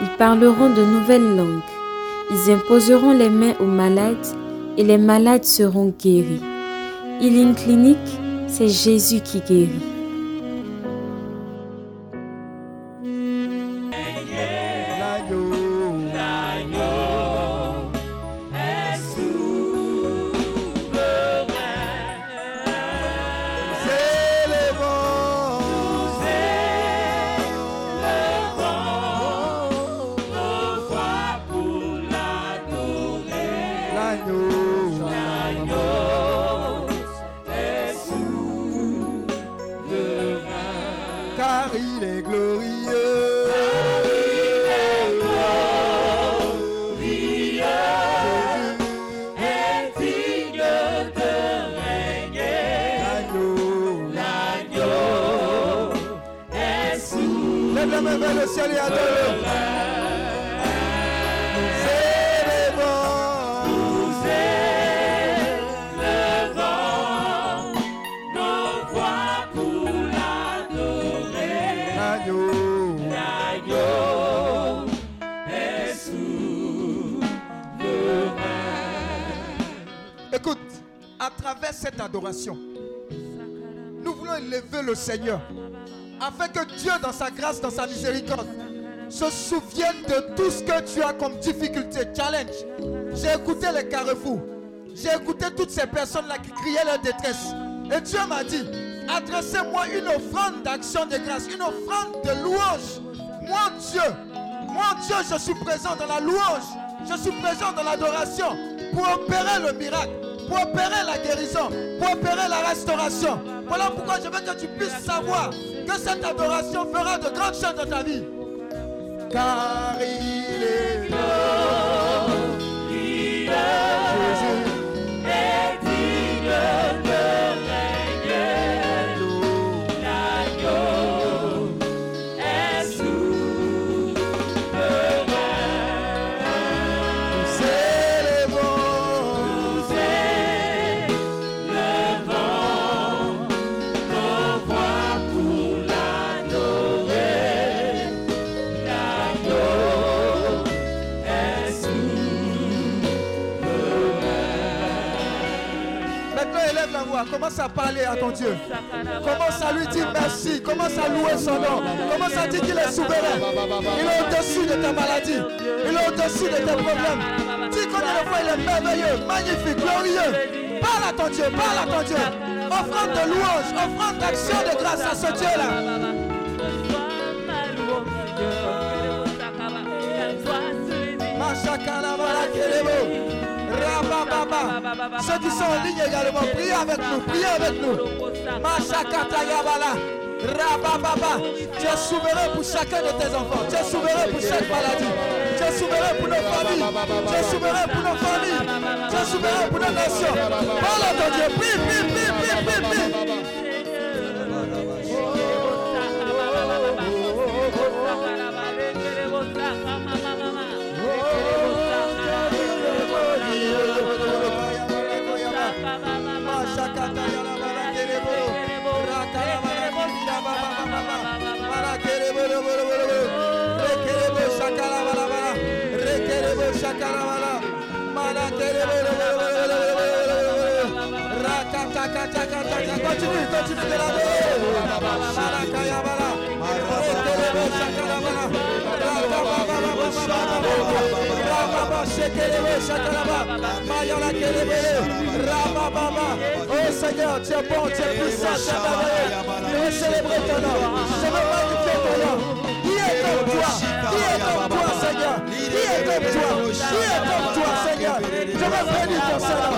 Ils parleront de nouvelles langues. Ils imposeront les mains aux malades et les malades seront guéris. Healing Clinic, c'est Jésus qui guérit. Cette adoration, nous voulons élever le Seigneur afin que Dieu, dans sa grâce, dans sa miséricorde, se souvienne de tout ce que tu as comme difficulté, challenge. J'ai écouté les carrefours, j'ai écouté toutes ces personnes-là qui criaient leur détresse. Et Dieu m'a dit, adressez-moi une offrande d'action de grâce, une offrande de louange. Moi, Dieu, moi, Dieu, je suis présent dans la louange, je suis présent dans l'adoration pour opérer le miracle, pour opérer la guérison, pour opérer la restauration. Voilà pourquoi je veux que tu puisses savoir que cette adoration fera de grandes choses dans ta vie. Car il est à ton Dieu. Commence à lui dire merci. Commence à louer son nom. Commence à dire qu'il est souverain. Il est au-dessus de ta maladie. Il est au-dessus de tes problèmes. Dis combien de fois il est merveilleux, magnifique, glorieux. Parle à ton Dieu, parle à ton Dieu. Offrande de louange, offrande d'action de grâce à ce Dieu-là. Ceux qui sont en ligne également, priez avec nous, priez avec nous. Machakata Yabala. Rabababa. Tu es souverain pour chacun de tes enfants. Tu es souverain pour chaque maladie. Tu es souverain pour nos familles. Tu es souverain pour nos familles. Tu es souverain pour nos nations. Parle à ton Dieu. Prie, prie, prie, prie, prie. Continue, continue de Oh Seigneur, tu es bon, tu es puissant, tu es merveilleux. Je veux célébrer ton nom. Je veux magnifier ton nom. Qui est comme toi Qui est comme toi, Seigneur Qui est comme toi Qui est comme toi, Je me bénis pour cela.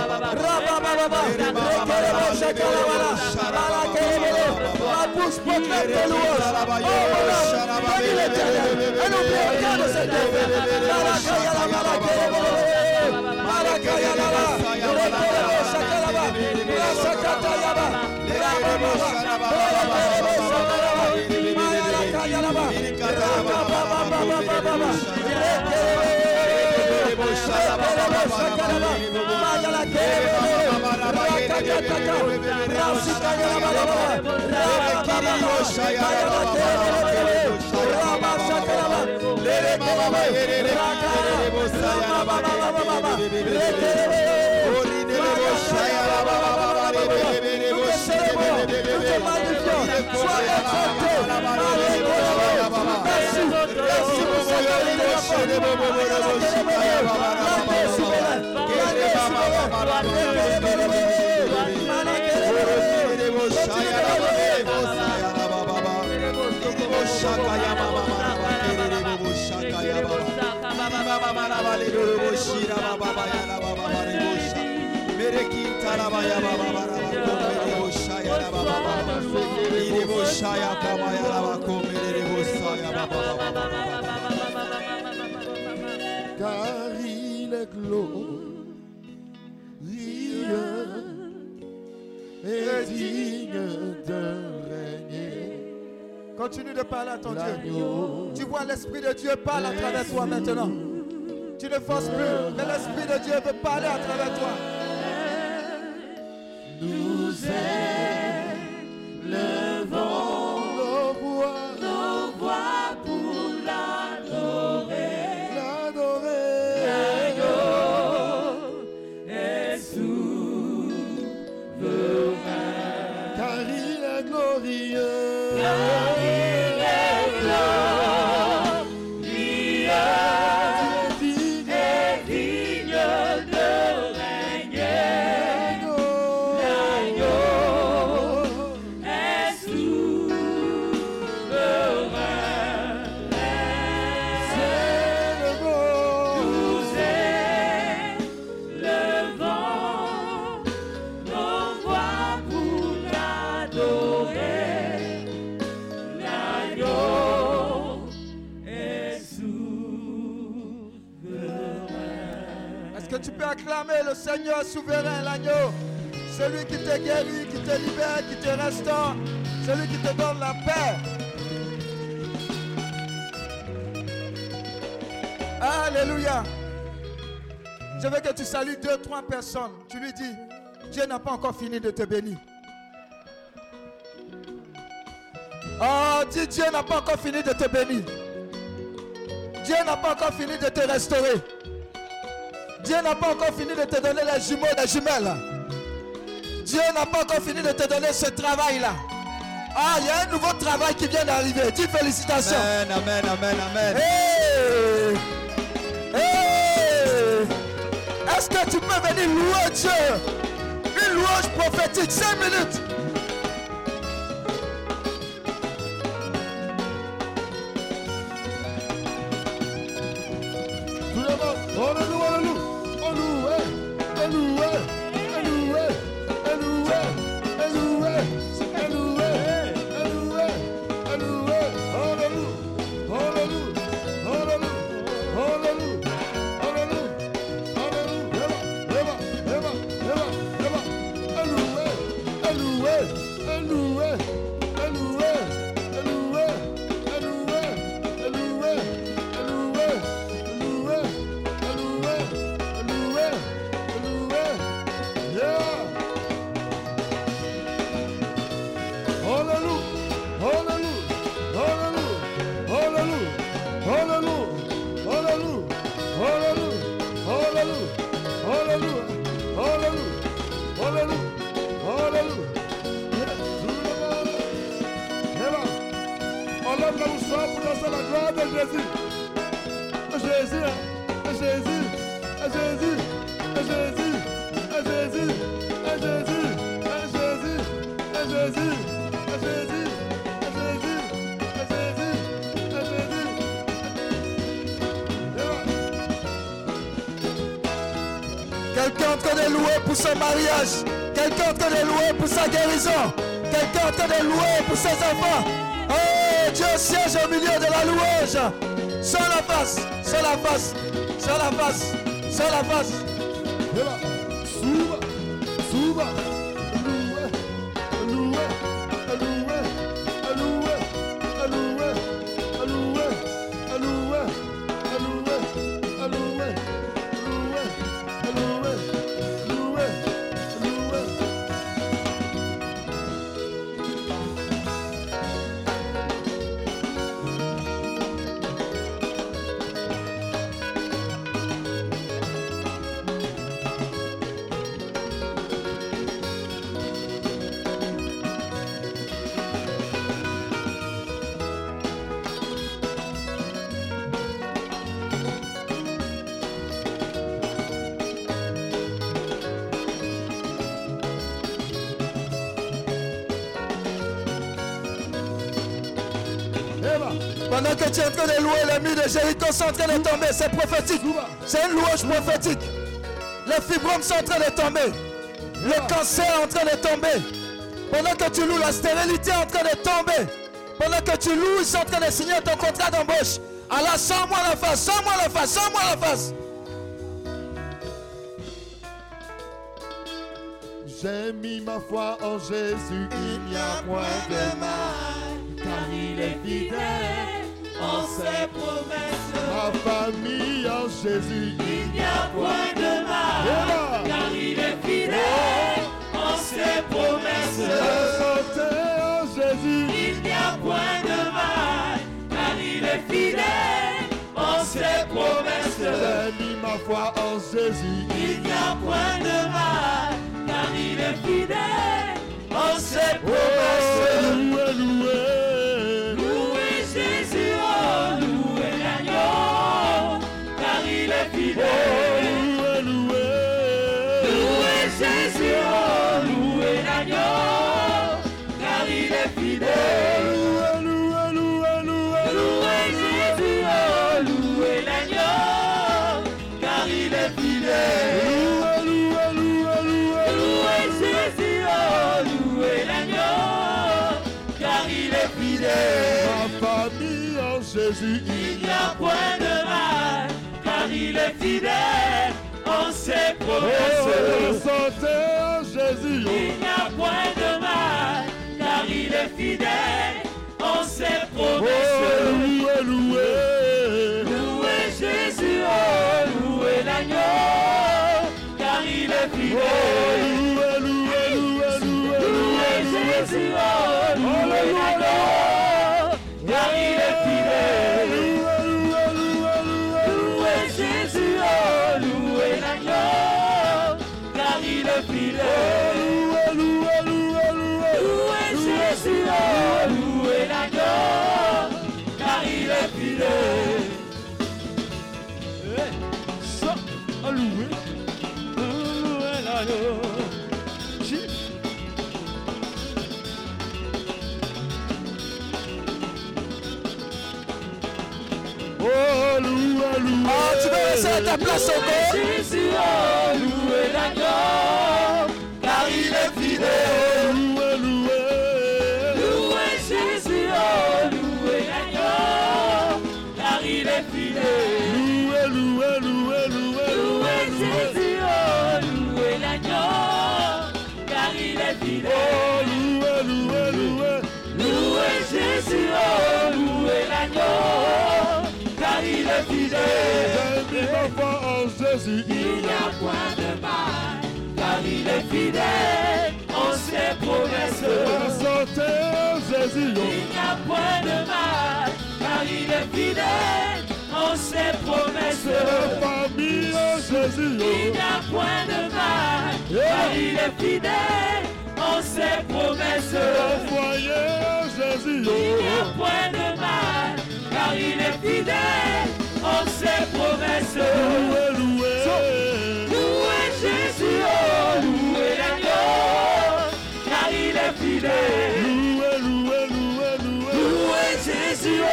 Rabababa. Rekelebo shakalabala. Balakelebele. Ma bouche proclame tes louanges. Oh mon âme, bénis l'éternel. Et n'oublie rien de cette défaite. Balakayala, balakelebele. Balakayala. Rekelebo shakalaba. Rasakatayaba. Rabababa. Balakelebo shakalaba. Malakayalaba. Rabababa. rakata rasika garabala rakata rabasakala lere kalaba rakata rabababa lere Sois exalté, alléluia. Merci, merci pour votre Car il est glorieux et digne de régner. Continue de parler à ton Dieu. Tu vois l'Esprit de Dieu parle à travers toi maintenant. Tu ne forces plus, mais l'Esprit de Dieu veut parler à travers toi. Le Seigneur souverain, l'agneau Celui qui te guérit, qui te libère, qui te restaure, celui qui te donne la paix. Alléluia. Je veux que tu salues deux, trois personnes. Tu lui dis, Dieu n'a pas encore fini de te bénir. Oh, dis Dieu n'a pas encore fini de te bénir. Dieu n'a pas encore fini de te restaurer. Dieu n'a pas encore fini de te donner les jumeaux, les jumelles. Dieu n'a pas encore fini de te donner ce travail-là. Ah, il y a un nouveau travail qui vient d'arriver. Dis félicitations. Amen, amen, amen, amen. Hey! Hey! Est-ce que tu peux venir louer Dieu? Une louange prophétique, 5 minutes. Quelqu'un en train de louer pour sa guérison. Quelqu'un en train de louer pour ses enfants. Oh, Dieu siège au milieu de la louange. Sans la face, sans la face, sans la face, sans la face. Pendant que tu es en train de louer, les murs de Jéricho sont en train de tomber. C'est prophétique. C'est une louange prophétique. Les fibromes sont en train de tomber. Le cancer est en train de tomber. Pendant que tu loues, la stérilité est en train de tomber. Pendant que tu loues, ils sont en train de signer ton contrat d'embauche. Alors, sors-moi la face, sors-moi la face, sors-moi la face. J'ai mis ma foi en Jésus, il n'y a point de mal, car il est fidèle ses promesses. Ma famille en Jésus, il n'y a point de mal, car il est fidèle en ses promesses. La santé en Jésus, il n'y a point de mal, car il est fidèle en ses promesses. J'ai mis ma foi en Jésus, il n'y a point de mal, car il est fidèle en ses promesses. Louez, Jésus, l'agneau, car il est fidèle. Jésus, l'agneau, car il est fidèle. Jésus, l'agneau, car il est fidèle. Ma famille en Jésus, il n'y a point de mal, il est fidèle en ses promesses. santé en Jésus, il n'y a point de mal, car il est fidèle en ses promesses. louez, louez, louez Jésus, oh, louez l'agneau, car il est fidèle. louez, louez, louez, louez, louez Jésus, oh, louez l'agneau, tu peux rester à ta place encore. Jésus, point de mal, car il est fidèle en ses promesses. Jésus, il n'y a point de mal, car il est fidèle en ses promesses. Famille Jésus, il n'y a point de mal, car il est fidèle en ses promesses. Foyer Jésus, il n'y a point de mal, car il est fidèle en ses promesses. Louez, Loué, loué, loué, loué. Loué Jésus, oh,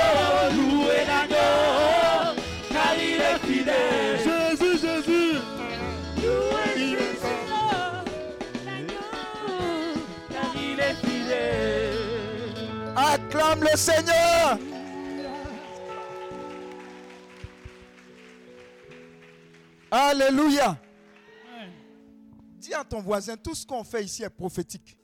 l'agneau, car il est fidèle. Jésus, Jésus. Oh, l'agneau, car il est fidèle. Acclame le Seigneur. Alléluia. Dis à ton voisin, tout ce qu'on fait ici est prophétique.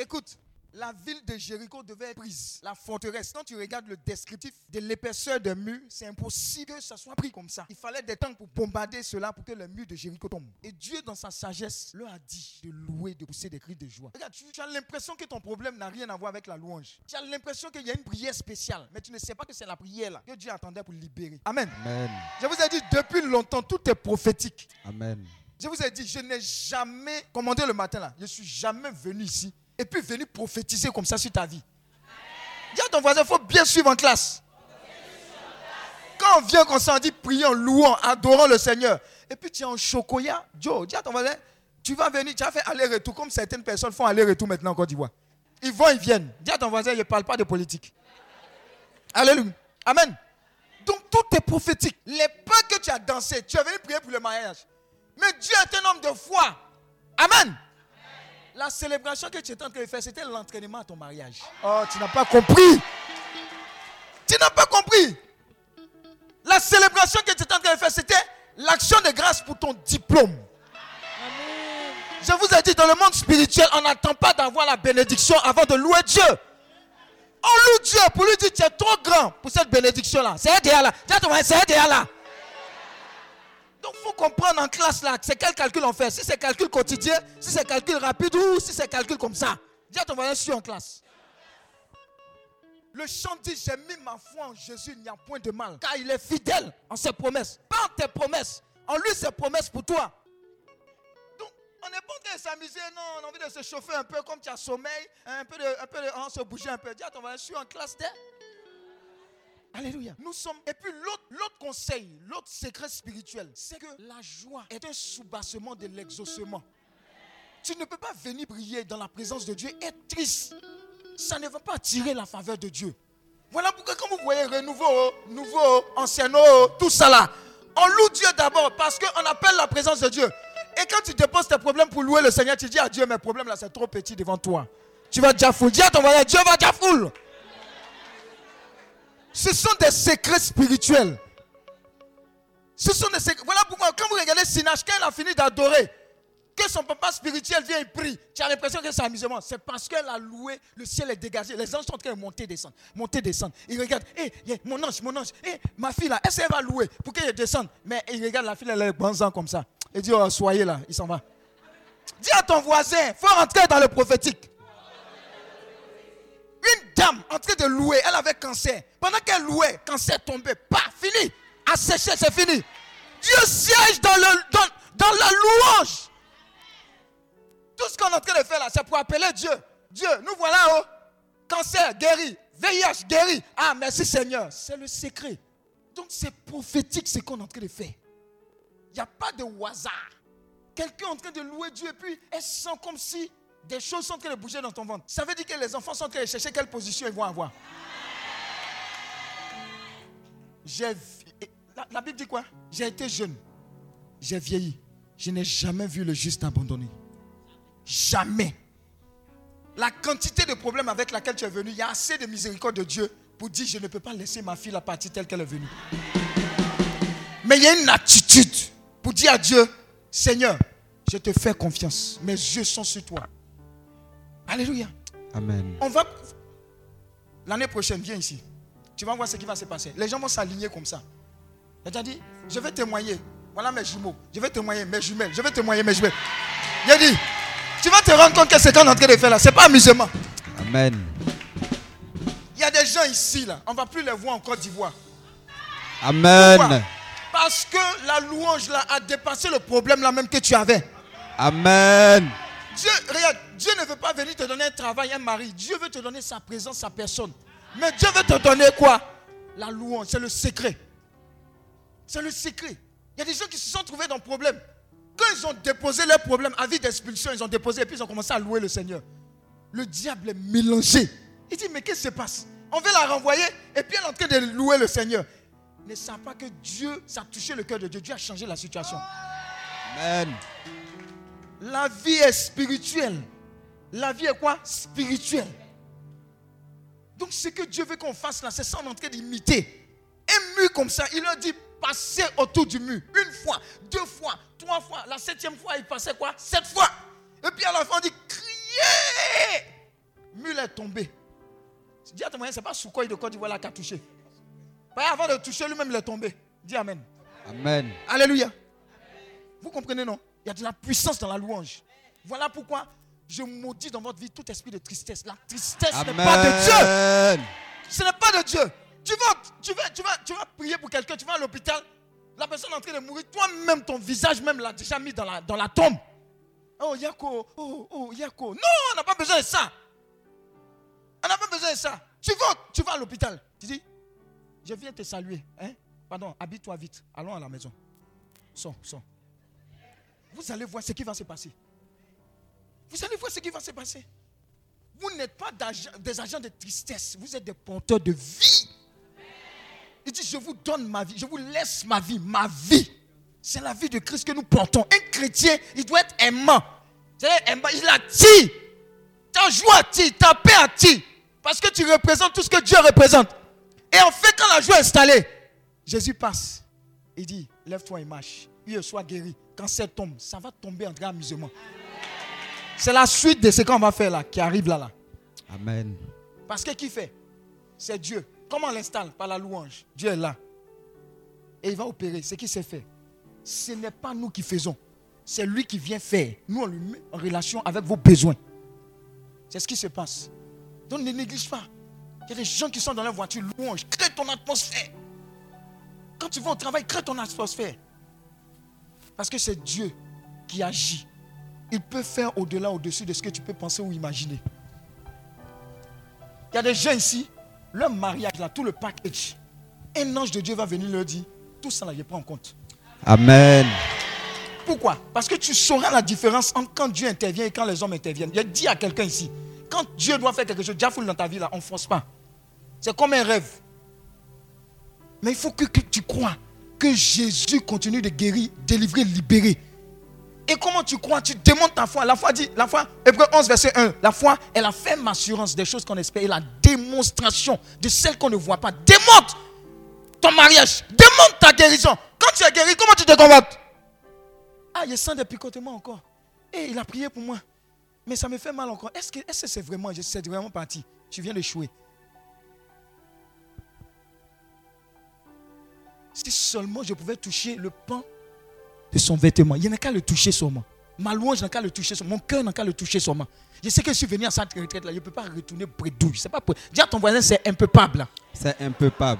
Écoute, la ville de Jéricho devait être prise. La forteresse, quand tu regardes le descriptif de l'épaisseur des murs, c'est impossible que ça soit pris comme ça. Il fallait des temps pour bombarder cela pour que le mur de Jéricho tombe. Et Dieu, dans sa sagesse, leur a dit de louer, de pousser des cris de joie. Regarde, tu, tu as l'impression que ton problème n'a rien à voir avec la louange. Tu as l'impression qu'il y a une prière spéciale, mais tu ne sais pas que c'est la prière là que Dieu attendait pour libérer. Amen. Amen. Je vous ai dit depuis longtemps, tout est prophétique. Amen. Je vous ai dit, je n'ai jamais commandé le matin là. Je suis jamais venu ici et puis venir prophétiser comme ça sur ta vie. Dis à ton voisin, il faut bien suivre en classe. Quand on vient comme ça, on dit prions, louons, adorons le Seigneur. Et puis tu es en chocoya. Joe, dis à ton voisin, tu vas venir, tu as fait aller-retour comme certaines personnes font aller-retour maintenant en Côte d'Ivoire. Ils vont, ils viennent. Dis à ton voisin, je ne parle pas de politique. Alléluia. Amen. Donc tout est prophétique. Les pas que tu as dansé, tu es venu prier pour le mariage. Mais Dieu est un homme de foi. Amen. La célébration que tu étais en train de faire, c'était l'entraînement à ton mariage. Oh, tu n'as pas compris. Tu n'as pas compris. La célébration que tu étais en train de faire, c'était l'action de grâce pour ton diplôme. Je vous ai dit, dans le monde spirituel, on n'attend pas d'avoir la bénédiction avant de louer Dieu. On loue Dieu pour lui dire, tu es trop grand pour cette bénédiction-là. C'est déjà là. C'est déjà là. Il faut comprendre en classe là, c'est quel calcul on fait? Si c'est calcul quotidien, si c'est calcul rapide ou si c'est calcul comme ça? Dis à ton voisin, je suis en classe. Le chant dit, j'ai mis ma foi en Jésus, il n'y a point de mal. Car il est fidèle en ses promesses. Pas en tes promesses. En lui, ses promesses pour toi. Donc, on n'est pas de s'amuser, non, on a envie de se chauffer un peu comme tu as sommeil, un peu de, un peu de, on se bouger un peu. Dis à ton voisin, je suis en classe d'elle. Alléluia. Nous sommes. Et puis l'autre, conseil, l'autre secret spirituel, c'est que la joie est un soubassement de l'exaucement. Tu ne peux pas venir prier dans la présence de Dieu et être triste. Ça ne va pas attirer la faveur de Dieu. Voilà pourquoi quand vous voyez renouveau, nouveau, ancien, tout ça là, on loue Dieu d'abord parce qu'on appelle la présence de Dieu. Et quand tu déposes tes problèmes pour louer le Seigneur, tu dis à Dieu, mes problèmes là, c'est trop petit devant toi. Tu vas déjà fou. Dis à ton voisin, Dieu va déjà foule. Ce sont des secrets spirituels. Ce sont des secrets. Voilà pourquoi, quand vous regardez Sinach, quand il a fini d'adorer, que son papa spirituel vient et prie, tu as l'impression que c'est amusement. C'est parce qu'elle a loué, le ciel est dégagé. Les anges sont en train de monter, descendre, monter, descendre. Il regarde, hé, mon ange, mon ange, hé, ma fille là, est-ce qu'elle va louer pour qu'elle descende? Mais il regarde la fille, elle est bonzant comme ça. Il dit, oh, soyez là, il s'en va. Dis à ton voisin, faut rentrer dans le prophétique. Une dame en train de louer, elle avait cancer. Pendant qu'elle louait, cancer tombé. Pas fini. Asséché, c'est fini. Dieu siège dans la louange. Tout ce qu'on est en train de faire là, c'est pour appeler Dieu. Dieu, nous voilà, oh. Cancer guéri. VIH guéri. Ah, merci Seigneur. C'est le secret. Donc c'est prophétique ce qu'on est en train de faire. Il n'y a pas de hasard. Quelqu'un est en train de louer Dieu et puis elle sent comme si des choses sont en train de bouger dans ton ventre. Ça veut dire que les enfants sont en train de chercher quelle position ils vont avoir. La, la Bible dit quoi? J'ai été jeune. J'ai vieilli. Je n'ai jamais vu le juste abandonné. Jamais. La quantité de problèmes avec laquelle tu es venu, il y a assez de miséricorde de Dieu pour dire je ne peux pas laisser ma fille la partie telle qu'elle est venue. Mais il y a une attitude pour dire à Dieu, Seigneur, je te fais confiance. Mes yeux sont sur toi. Alléluia. Amen. On va. L'année prochaine, viens ici. Tu vas voir ce qui va se passer. Les gens vont s'aligner comme ça. Il a dit, je vais témoigner. Voilà mes jumeaux. Je vais témoigner mes jumelles. Je vais témoigner mes jumelles. Il a dit, tu vas te rendre compte que ce qu'on est en train de faire là, ce n'est pas amusement. Amen. Il y a des gens ici là, on ne va plus les voir en Côte d'Ivoire. Amen. Pourquoi? Parce que la louange là a dépassé le problème là même que tu avais. Amen. Dieu, ne veut pas venir te donner un travail, un mari. Dieu veut te donner sa présence, sa personne. Mais Dieu veut te donner quoi? La louange, c'est le secret. C'est le secret. Il y a des gens qui se sont trouvés dans le problème. Quand ils ont déposé leurs problèmes, avis d'expulsion, ils ont déposé et puis ils ont commencé à louer le Seigneur. Le diable est mélangé. Il dit, mais qu'est-ce qui se passe? On veut la renvoyer et puis elle est en train de louer le Seigneur. Ne savent pas que Dieu, ça a touché le cœur de Dieu. Dieu a changé la situation. Amen. La vie est spirituelle. La vie est quoi? Spirituelle. Donc ce que Dieu veut qu'on fasse là, c'est ça, on est en train d'imiter. Un mur comme ça, il leur dit passer autour du mur. Une fois, deux fois, trois fois. La septième fois, il passait quoi? Sept fois. Et puis à la fin, on dit crier. Mur est tombé. Dis à ton moyen, c'est pas Soukoy de Côte d'Ivoire qui a touché. Pas avant de toucher, lui-même, il est tombé. Dis Amen. Amen. Alléluia. Vous comprenez, non? Il y a de la puissance dans la louange. Voilà pourquoi je maudis dans votre vie tout esprit de tristesse. La tristesse n'est pas de Dieu. Ce n'est pas de Dieu. Tu vas, tu vas, tu vas, tu vas prier pour quelqu'un, tu vas à l'hôpital, la personne est en train de mourir, toi-même, ton visage même l'a déjà mis dans la, dans la tombe. Oh, Yako, oh, oh, Yako. Non, on n'a pas besoin de ça. On n'a pas besoin de ça. Tu vas, tu vas à l'hôpital. Tu dis, je viens te saluer. Hein? Pardon, habille-toi vite. Allons à la maison. Sors, sors. Vous allez voir ce qui va se passer. Vous allez voir ce qui va se passer. Vous n'êtes pas des agents de tristesse. Vous êtes des porteurs de vie. Il dit, je vous donne ma vie. Je vous laisse ma vie. Ma vie. C'est la vie de Christ que nous portons. Un chrétien, il doit être aimant. Aimant. Il attire. Ta joie attire. Ta paix attire. Parce que tu représentes tout ce que Dieu représente. Et en fait, quand la joie est installée, Jésus passe. Il dit, lève-toi et marche. Il soit guéri. Quand ça tombe, ça va tomber en grand amusement. C'est la suite de ce qu'on va faire là, qui arrive là, là. Amen. Parce que qui fait? C'est Dieu. Comment on l'installe? Par la louange. Dieu est là. Et il va opérer ce qu'il sait faire. Ce n'est pas nous qui faisons. C'est lui qui vient faire. Nous, on lui met en relation avec vos besoins. C'est ce qui se passe. Donc ne néglige pas. Il y a des gens qui sont dans leur voiture, louange. Crée ton atmosphère. Quand tu vas au travail, crée ton atmosphère. Parce que c'est Dieu qui agit. Il peut faire au-delà, au-dessus de ce que tu peux penser ou imaginer. Il y a des gens ici, leur mariage, là, tout le package. Un ange de Dieu va venir leur dire, tout ça là, je prends en compte. Amen. Pourquoi? Parce que tu sauras la différence entre quand Dieu intervient et quand les hommes interviennent. Je dis à quelqu'un ici, quand Dieu doit faire quelque chose, déjà foule dans ta vie là, on ne force pas. C'est comme un rêve. Mais il faut que, que tu crois que Jésus continue de guérir, délivrer, libérer. Et comment tu crois? Tu démontes ta foi. La foi dit, la foi, Hébreu 11, verset 1. La foi est la ferme assurance des choses qu'on espère et la démonstration de celles qu'on ne voit pas. Démonte ton mariage. Démonte ta guérison. Quand tu es guéri, comment tu te comportes Ah, je sens des picotements encore. Et il a prié pour moi. Mais ça me fait mal encore. Est-ce que c'est vraiment, je- c'est vraiment parti? Tu viens d'échouer. Si seulement je pouvais toucher le pan de son vêtement. Il n'y a qu'à le toucher seulement. Ma louange n'a qu'à le toucher seulement. Mon cœur n'a qu'à le toucher seulement. Je sais que je suis venu à cette retraite là. Je ne peux pas retourner bredouille. C'est pas pour... Dis à ton voisin, c'est un peu pable. là. C'est pas.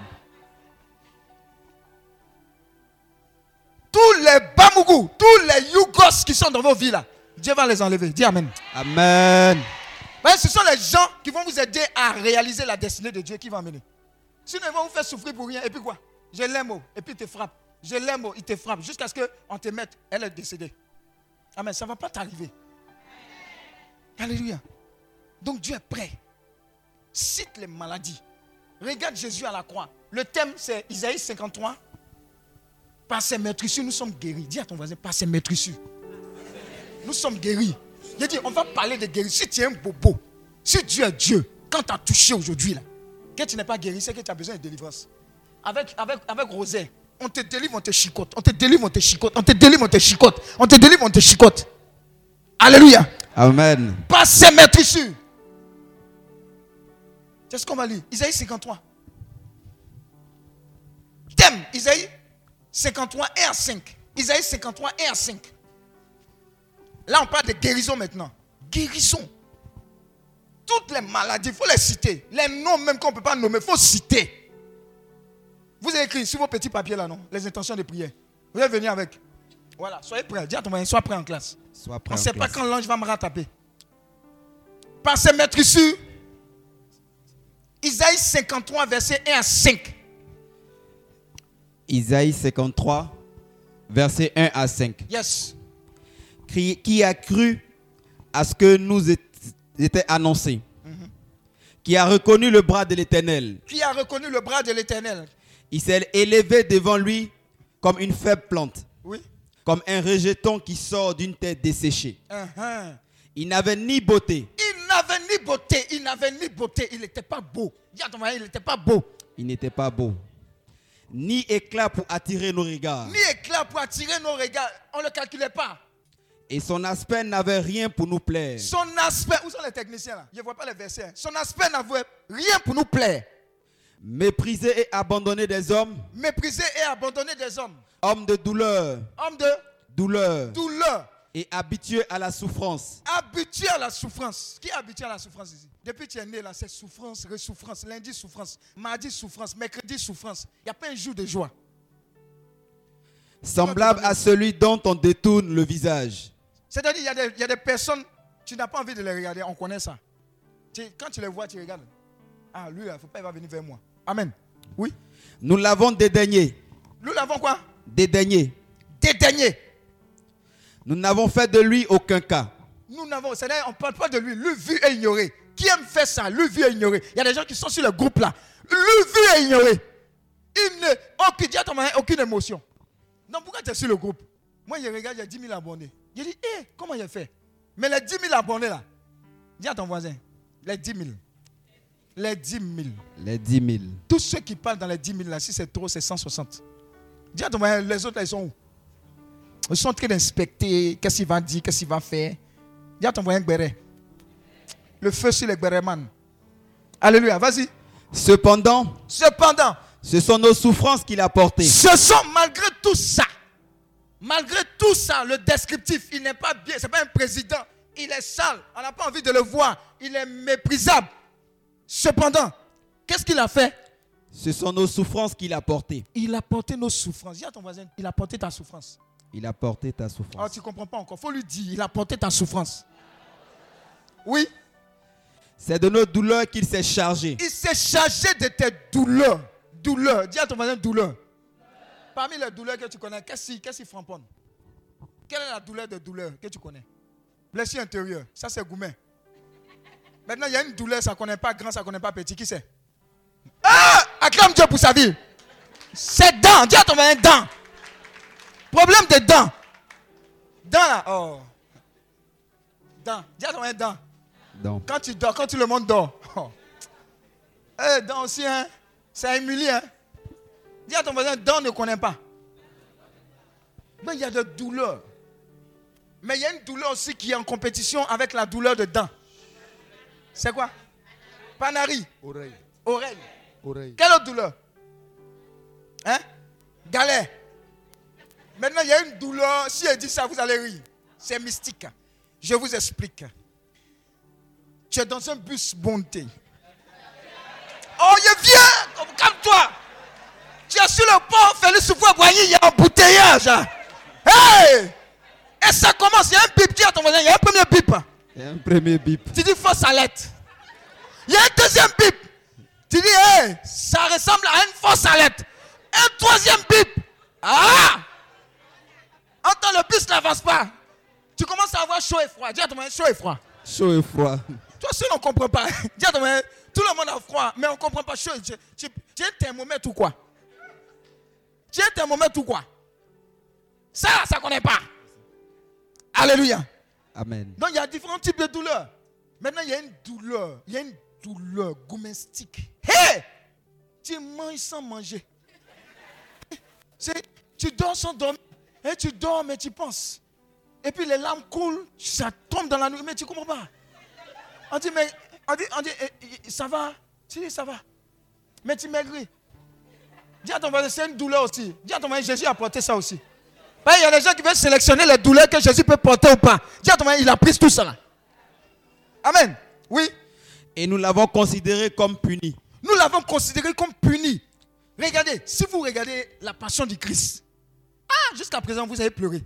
Tous les Bamougou, tous les Yougos qui sont dans vos vies là, Dieu va les enlever. Dis Amen. Amen. Ouais, ce sont les gens qui vont vous aider à réaliser la destinée de Dieu qui va amener. Sinon, ils vont vous faire souffrir pour rien. Et puis quoi? Je l'aime, oh, et puis il te frappe. Je l'aime, oh, il te frappe. Jusqu'à ce qu'on te mette, elle est décédée. Amen. Ça ne va pas t'arriver. Alléluia. Donc Dieu est prêt. Cite les maladies. Regarde Jésus à la croix. Le thème, c'est Isaïe 53. Par ses maîtrissures, nous sommes guéris. Dis à ton voisin, par ses maîtrissures. Nous sommes guéris. Il dit, on va parler de guérison. Si tu es un bobo, si Dieu est Dieu, quand tu as touché aujourd'hui, là, que tu n'es pas guéri, c'est que tu as besoin de délivrance. Avec, avec, avec Rosé, on te délivre, on te chicote. On te délivre, on te chicote. On te délivre, on te chicote. On te délivre, on te chicote. Alléluia. Amen. Par ses maîtrissures. C'est ce qu'on va lire. Isaïe 53. Thème, Isaïe 53 et à 5. Isaïe 53 et à 5. Là, on parle de guérison maintenant. Guérison. Toutes les maladies, il faut les citer. Les noms même qu'on ne peut pas nommer, il faut citer. Vous avez écrit sur vos petits papiers là, non? Les intentions de prière. Vous allez venir avec. Voilà, soyez prêts. Dis à ton voisin, sois prêt en classe. Sois prêt On ne sait pas quand l'ange va me rattraper. Par ses maîtrissures, Isaïe 53, verset 1 à 5. Isaïe 53, versets 1 à 5. Yes. Qui, a cru à ce que nous était annoncé? Qui a reconnu le bras de l'Éternel? Qui a reconnu le bras de l'éternel? Il s'est élevé devant lui comme une faible plante, Oui. comme un rejeton qui sort d'une terre desséchée. Uh-huh. Il n'avait ni beauté, Il n'a n'avait ni beauté, il n'avait ni beauté, il n'était pas beau. Il n'était pas beau. Il n'était pas beau. Ni éclat pour attirer nos regards. Ni éclat pour attirer nos regards. On ne le calculait pas. Et son aspect n'avait rien pour nous plaire. Son aspect, où sont les techniciens là? Je ne vois pas les versets. hein. Son aspect n'avait rien pour nous plaire. Méprisé et abandonné des hommes. Méprisé et abandonné des hommes. Homme de douleur. Homme de Douleur. douleur. Et habitué à la souffrance. Habitué à la souffrance. Qui est habitué à la souffrance ici? Depuis que tu es né là, c'est souffrance, ressouffrance. Lundi, souffrance. Mardi, souffrance. Mercredi, souffrance. Il n'y a pas un jour de joie. Semblable à celui dont on détourne le visage. C'est-à-dire, il y, a des- il y a des personnes, tu n'as pas envie de les regarder, on connaît ça. Tu- quand tu les vois, tu regardes. Ah, lui, il ne faut pas, il va venir vers moi. Amen. Oui. Nous l'avons dédaigné. Nous l'avons quoi? Dédaigné. Dédaigné. Nous n'avons fait de lui aucun cas. Nous n'avons, c'est-à-dire, on ne parle pas de lui. Lui vu et ignoré. Qui aime faire ça? Lui vu et ignoré. Il y a des gens qui sont sur le groupe là. Lui vu et ignoré. Il ne, aucune, aucune émotion. Donc pourquoi tu es sur le groupe? Moi, je regarde, il y a 10 000 abonnés. Je dis, hé, comment j'ai fait Mais les 10 000 abonnés là, dis à ton voisin, les 10 000. Les 10 000. Les 10 000. Tous ceux qui parlent dans les 10 000 là, si c'est trop, c'est 160. Dis à ton les autres là, ils sont où? Ils sont en train d'inspecter, qu'est-ce qu'il va dire, qu'est-ce qu'il va faire. Dis à ton voisin, Gbéré. Le feu sur les Gbéréman. Alléluia, vas-y. Cependant, Cependant, ce sont nos souffrances qu'il a portées. ce sont malgré tout ça, malgré tout ça, le descriptif, il n'est pas bien, c'est pas un président, il est sale, on n'a pas envie de le voir, il est méprisable. Cependant, qu'est-ce qu'il a fait? Ce sont nos souffrances qu'il a portées. Il a porté nos souffrances. Dis à ton voisin, il a porté ta souffrance. Il a porté ta Ah, souffrance. tu ne comprends pas encore, faut lui dire, il a porté ta souffrance. Oui, C'est de nos douleurs qu'il s'est chargé. il s'est chargé de tes douleurs. Douleurs, dis à ton voisin douleur. Parmi les douleurs que tu connais, qu'est-ce qui, qu'est-ce qui framponne? Quelle est la douleur de douleur que tu connais? Blessure intérieure, ça c'est gourmet. Maintenant, il y a une douleur, ça ne connaît pas grand, ça ne connaît pas petit. Qui c'est? Ah Acclame Dieu pour sa vie. C'est dents, dis à ton voisin dents. Problème de dents. Dents là, oh. Dents, dis à ton voisin dents. Donc, Quand tu dors, quand tout le monde dort. Oh. Eh, dents aussi, hein. C'est humilié, hein. Dis à ton voisin, dents ne connaît pas. Mais il y a de douleurs. Mais il y a une douleur aussi qui est en compétition avec la douleur de dents. C'est quoi? Panari, Oreille. oreille. Oreille. Quelle autre douleur? Hein? Galère. Maintenant, il y a une douleur. Si elle dit ça, vous allez rire. C'est mystique. Je vous explique. Tu es dans un bus bonté. Oh, je viens Calme-toi Tu es sur le pont Félix Soufoué-Boigny, il y a un embouteillage. Hey Et ça commence, il y a un bip. Dis à ton voisin, il y a un premier bip. Il y a un premier bip. Tu dis fausse alerte. Il y a un deuxième bip. Tu dis, hey, ça ressemble à une fausse alerte. Un troisième bip. Ah Entends, le bus n'avance pas. Tu commences à avoir chaud et froid. Dis à ton chaud et froid. Chaud et froid. Toi aussi, on ne comprend pas. Dis à ton tout le monde a froid, mais on ne comprend pas chaud. Tu, tu, tu es un thermomètre ou quoi? Tu es un thermomètre ou quoi? Ça, ça ne connaît pas. Alléluia. Donc il y a différents types de douleurs. Maintenant, il y a une douleur. Il y a une douleur goumestique. Hé Tu manges sans manger. Tu dors sans dormir. Et tu dors, mais tu penses. Et puis les larmes coulent, ça tombe dans la nuit, mais tu ne comprends pas. On dit, mais on dit, on dit, eh, eh, ça va? Tu ça va. Mais tu maigris. Dis à ton voisin, c'est une douleur aussi. Dis à ton voisin, Jésus a porté ça aussi. Ben, Il y a des gens qui veulent sélectionner les douleurs que Jésus peut porter ou pas. Il a pris tout ça. Amen. Oui. Et nous l'avons considéré comme puni. Nous l'avons considéré comme puni. Regardez, si vous regardez la passion du Christ, ah, jusqu'à présent, vous avez pleuré.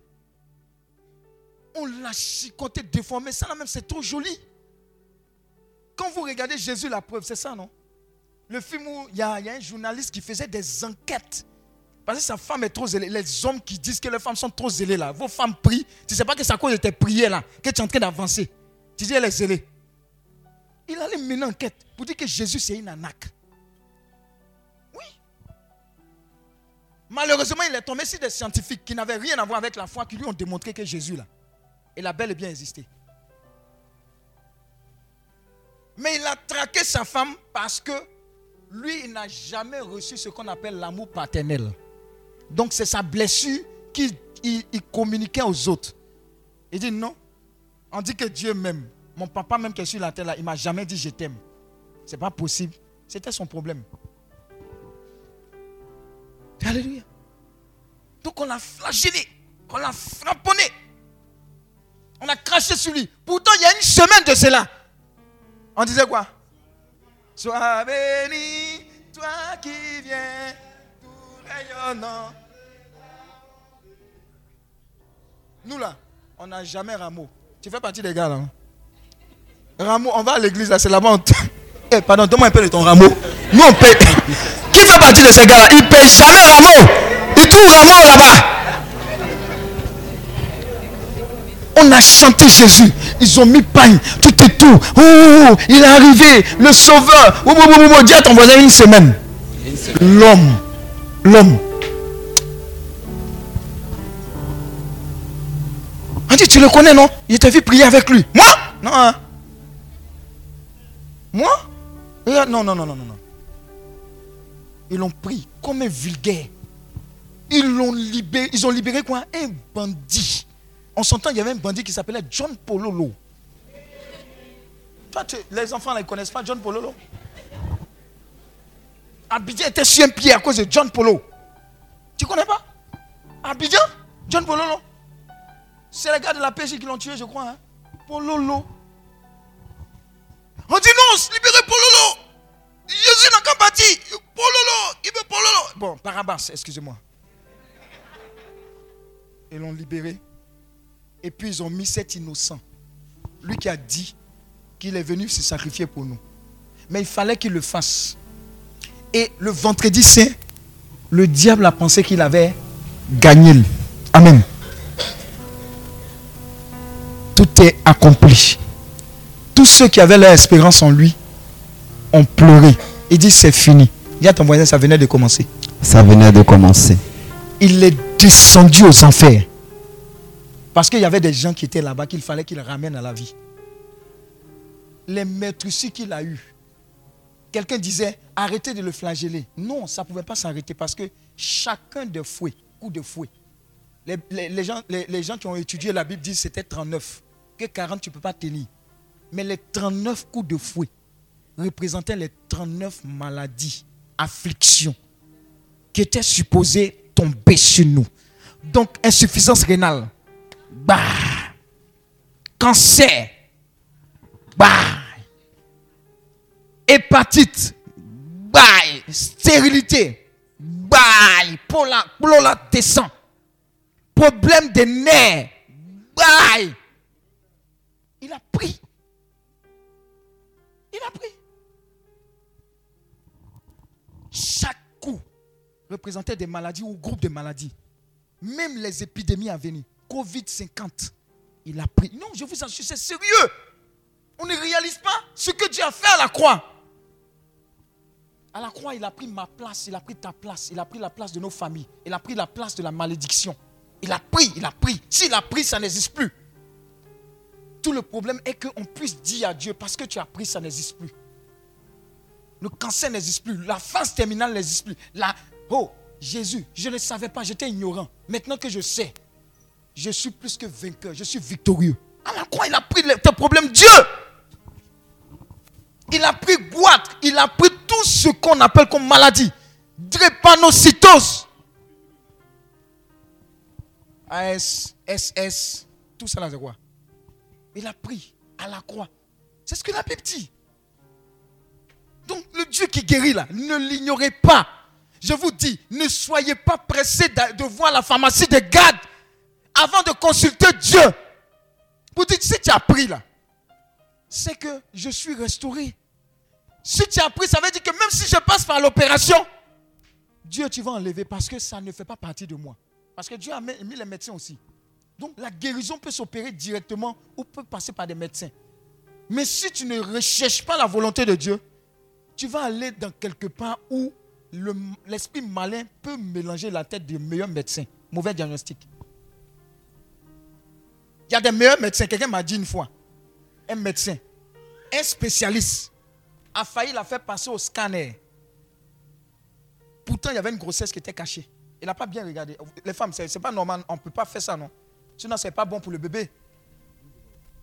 On l'a chicoté, déformé. Ça, là même, c'est trop joli. Quand vous regardez Jésus, la preuve, c'est ça, non? Le film où il y a un journaliste qui faisait des enquêtes. Parce que sa femme est trop zélée. Les hommes qui disent que les femmes sont trop zélées, là. Vos femmes prient. Tu ne sais pas que c'est à cause de tes prières, là, que tu es en train d'avancer. Tu dis, elle est zélée. Il allait mener une enquête pour dire que Jésus, c'est une anaque. Oui. Malheureusement, il est tombé sur des scientifiques qui n'avaient rien à voir avec la foi, qui lui ont démontré que Jésus, là, il a bel et bien existé. Mais il a traqué sa femme parce que lui, il n'a jamais reçu ce qu'on appelle l'amour paternel. Donc c'est sa blessure qu'il il- communiquait aux autres. Il dit non. On dit que Dieu m'aime. Mon papa même qui est sur la terre là, il m'a jamais dit je t'aime. C'est pas possible. C'était son problème. Alléluia. Donc on l'a flagellé, on l'a frapponné, on a craché sur lui. Pourtant, il y a une semaine de cela. On disait quoi? Sois béni, toi qui viens, tout rayonnant. Nous là, on n'a jamais rameau. Tu fais partie des gars là. hein? Rameau, on va à l'église là, c'est là-bas. on te- Eh, pardon, donne-moi un peu de ton rameau. Nous on paye. Qui fait partie de ces gars là Ils ne payent jamais rameau. Ils trouvent rameau là-bas. On a chanté Jésus. Ils ont mis pagne. Tout est tout. Oh, oh, oh, il est arrivé. Le sauveur. Oh, oh, oh, oh, oh, Dis à ton voisin une semaine. L'homme. L'homme. On dit, tu le connais, non? Il t'a vu prier avec lui. Moi? Non. hein. Moi? Non, non, non, non, non. non. Ils l'ont pris comme un vulgaire. Ils l'ont libéré. Ils ont libéré quoi? Un bandit. On s'entend, il y avait un bandit qui s'appelait John Pololo. Toi, les enfants ne connaissent pas John Pololo? Abidjan était sur un pied à cause de John Polo. Tu connais pas? Abidjan? John Pololo? C'est les gars de la PJ qui l'ont tué, je crois. Hein? Pololo. On dit non, libérez Pololo. Jésus n'a qu'à bâtir. Pololo, il veut Pololo. Bon, Parabas, excusez-moi. Ils l'ont libéré. Et puis ils ont mis cet innocent. Lui qui a dit qu'il est venu se sacrifier pour nous. Mais il fallait qu'il le fasse. Et le vendredi saint, le diable a pensé qu'il avait gagné. Amen. Accompli. Tous ceux qui avaient leur espérance en lui ont pleuré. Il dit c'est fini. Dis à ton voisin, ça venait de commencer. Ça venait de commencer. Il est descendu aux enfers. Parce qu'il y avait des gens qui étaient là-bas qu'il fallait qu'il ramène à la vie. Les maîtresses qu'il a eues. Quelqu'un disait, arrêtez de le flageller. Non, ça ne pouvait pas s'arrêter parce que chacun des fouets, coups de fouet, les, les- les gens, les, les gens qui ont étudié la Bible disent que c'était 39. Que 40, tu peux pas tenir. Mais les 39 coups de fouet représentaient les 39 maladies, afflictions qui étaient supposées tomber sur nous. Donc, insuffisance rénale. Bah. Cancer. Bah. Hépatite. Bah. Stérilité. Bah. Pola, pola descend. Problème des nerfs. Bah. Il a pris. Il a pris. Chaque coup représentait des maladies ou groupes de maladies. Même les épidémies à venir. Covid-50. Il a pris. Non, je vous assure, c'est sérieux. On ne réalise pas ce que Dieu a fait à la croix. À la croix, il a pris ma place, il a pris ta place, il a pris la place de nos familles, il a pris la place de la malédiction. Il a pris, il a pris. S'il a pris, ça n'existe plus. Le problème est qu'on puisse dire à Dieu, parce que tu as pris, ça n'existe plus. Le cancer n'existe plus. La phase terminale n'existe plus. Oh, Jésus, je ne savais pas, j'étais ignorant. Maintenant que je sais, je suis plus que vainqueur, je suis victorieux. À la croix, il a pris tes problèmes, Dieu. Il a pris goitre, il a pris tout ce qu'on appelle comme maladie. Drépanocytose. AS, SS, tout ça là, c'est quoi? Il a pris à la croix. C'est ce que la Bible dit. Donc le Dieu qui guérit là, ne l'ignorez pas. Je vous dis, ne soyez pas pressés de voir la pharmacie de garde avant de consulter Dieu. Vous dites, si tu as pris là, c'est que je suis restauré. Si tu as pris, ça veut dire que même si je passe par l'opération, Dieu, tu vas enlever parce que ça ne fait pas partie de moi. Parce que Dieu a mis les médecins aussi. La guérison peut s'opérer directement ou peut passer par des médecins. Mais si tu ne recherches pas la volonté de Dieu, tu vas aller dans quelque part où le- l'esprit malin peut mélanger la tête des meilleurs médecins. Mauvais diagnostic. Il y a des meilleurs médecins. Quelqu'un m'a dit une fois, un médecin, un spécialiste a failli la faire passer au scanner. Pourtant, il y avait une grossesse qui était cachée. Il n'a pas bien regardé. Les femmes, c'est pas normal. On ne peut pas faire ça, non? Sinon, ce n'est pas bon pour le bébé.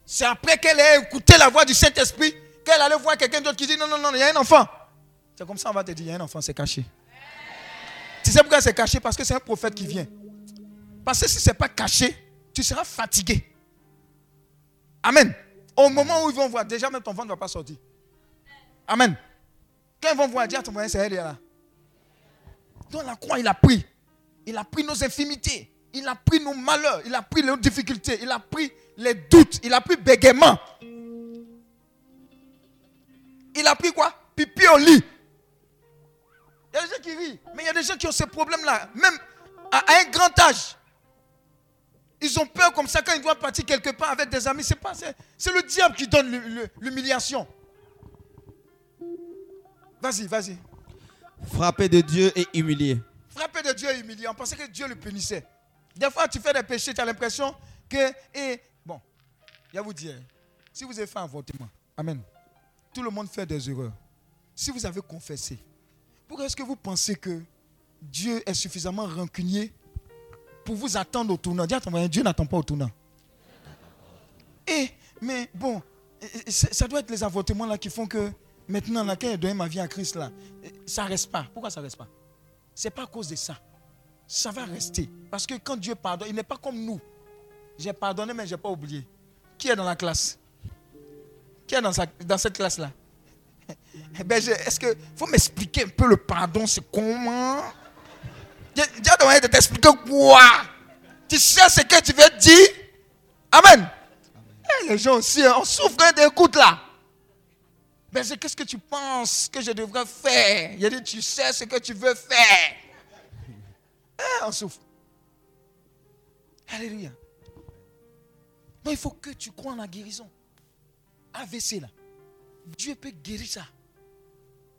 C'est après qu'elle ait écouté la voix du Saint-Esprit qu'elle allait voir quelqu'un d'autre qui dit non, non, non, il y a un enfant. C'est comme ça, on va te dire, il y a un enfant, c'est caché. Tu sais pourquoi c'est caché? Parce que c'est un prophète qui vient. Parce que si ce n'est pas caché, tu seras fatigué. Amen. Au moment où ils vont voir, déjà même ton ventre ne va pas sortir. Amen. Quand ils vont voir, dire à ton voisin, c'est elle là. Dans la croix, il a pris. Il a pris nos infimités. Il a pris nos malheurs. Il a pris nos difficultés. Il a pris les doutes. Il a pris bégaiement. Il a pris quoi? Pipi au lit. Il y a des gens qui rient. Mais il y a des gens qui ont ces problèmes-là. Même à, un grand âge. Ils ont peur comme ça quand ils doivent partir quelque part avec des amis. C'est pas c'est le diable qui donne l'humiliation. Vas-y, vas-y. Frapper de Dieu et humilié. Frapper de Dieu et humilié. On pensait que Dieu le punissait. Des fois, tu fais des péchés, tu as l'impression que. Et, bon, je vais vous dire, si vous avez fait un avortement, Amen. Tout le monde fait des erreurs. Si vous avez confessé, pourquoi est-ce que vous pensez que Dieu est suffisamment rancunier pour vous attendre au tournant? Dieu n'attend pas au tournant. Et, mais bon, ça doit être les avortements là qui font que maintenant, là, quand j'ai donné ma vie à Christ là, ça ne reste pas. Pourquoi ça ne reste pas? Ce n'est pas à cause de ça. Ça va rester. Parce que quand Dieu pardonne, il n'est pas comme nous. J'ai pardonné, mais je n'ai pas oublié. Qui est dans la classe? Qui est dans, cette classe-là? Ben, Est-ce que faut m'expliquer un peu le pardon, c'est comment? Dieu a demandé de t'expliquer quoi? Tu sais ce que tu veux dire? Amen. Eh, les gens aussi, hein, on souffre d'écoute là. Mais ben, qu'est-ce que tu penses que je devrais faire? Il a dit, tu sais ce que tu veux faire. Eh, on souffre. Alléluia. Non, il faut que tu crois en la guérison. AVC là. Dieu peut guérir ça.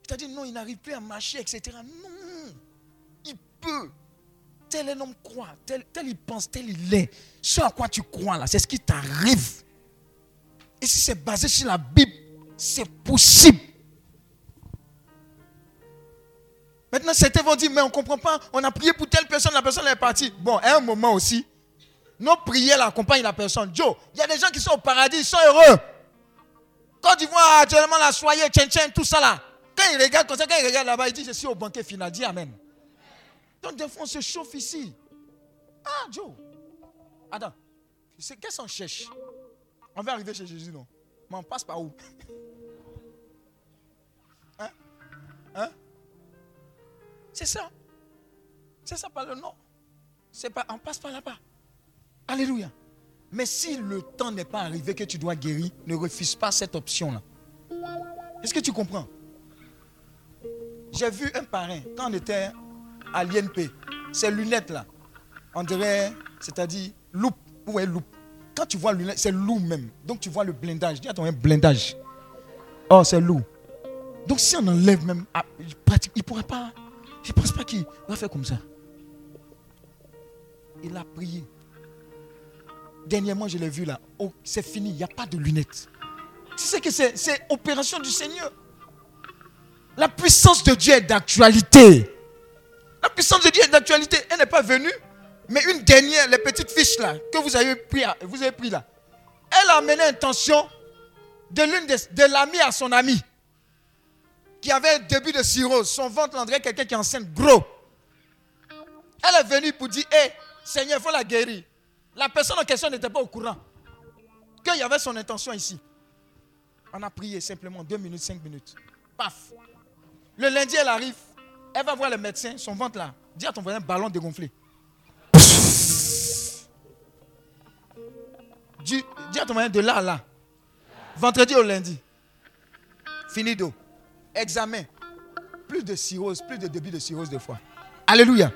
C'est-à-dire, non, il n'arrive plus à marcher, etc. Non, il peut. Tel un homme croit, tel, tel il pense, tel il est. Ce à quoi tu crois là, c'est ce qui t'arrive. Et si c'est basé sur la Bible, c'est possible. Maintenant, certains vont dire, mais on ne comprend pas, on a prié pour telle personne, la personne est partie. Bon, à un moment aussi, nos prières accompagnent la personne. Joe, il y a des gens qui sont au paradis, ils sont heureux. Quand ils voient actuellement la soyer, tchen tout ça là, quand ils regardent comme ça, quand ils regardent là-bas, ils disent, je suis au banquet final. Dis Amen. Donc des fois, on se chauffe ici. Ah, Joe. Attends, qu'est-ce qu'on cherche? On va arriver chez Jésus, non? Mais on passe par où? Hein? Hein? C'est ça. C'est ça par le nom. C'est pas, on passe par là-bas. Alléluia. Mais si le temps n'est pas arrivé que tu dois guérir, ne refuse pas cette option-là. Est-ce que tu comprends? J'ai vu un parrain quand on était à l'INP. Ces lunettes-là, on dirait, c'est-à-dire loupe. Ouais, loupe. Quand tu vois lunettes, c'est loup même. Donc tu vois le blindage. Dis à ton un blindage. Oh, c'est loup. Donc si on enlève même, ah, il ne pourra pas. Je ne pense pas qu'il va faire comme ça. Il a prié. Dernièrement, je l'ai vu là. Oh, c'est fini, il n'y a pas de lunettes. Tu sais que c'est opération du Seigneur. La puissance de Dieu est d'actualité. La puissance de Dieu est d'actualité. Elle n'est pas venue. Mais une dernière, les petites fiches là, que vous avez pris, vous avez pris là. Elle a amené intention de de, l'ami à son ami. Qui avait un début de cirrhose. Son ventre, on dirait quelqu'un qui est enceinte gros. Elle est venue pour dire, hé, Seigneur, il faut la guérir. La personne en question n'était pas au courant qu'il y avait son intention ici. On a prié simplement deux minutes, cinq minutes. Paf. Le lundi, elle arrive. Elle va voir le médecin, son ventre là. Dis à ton voisin, ballon dégonflé. Dis, à ton voisin, de là à là. Vendredi au lundi. Fini d'eau. Examen. Plus de cirrhose, plus de début de cirrhose de fois. Alléluia.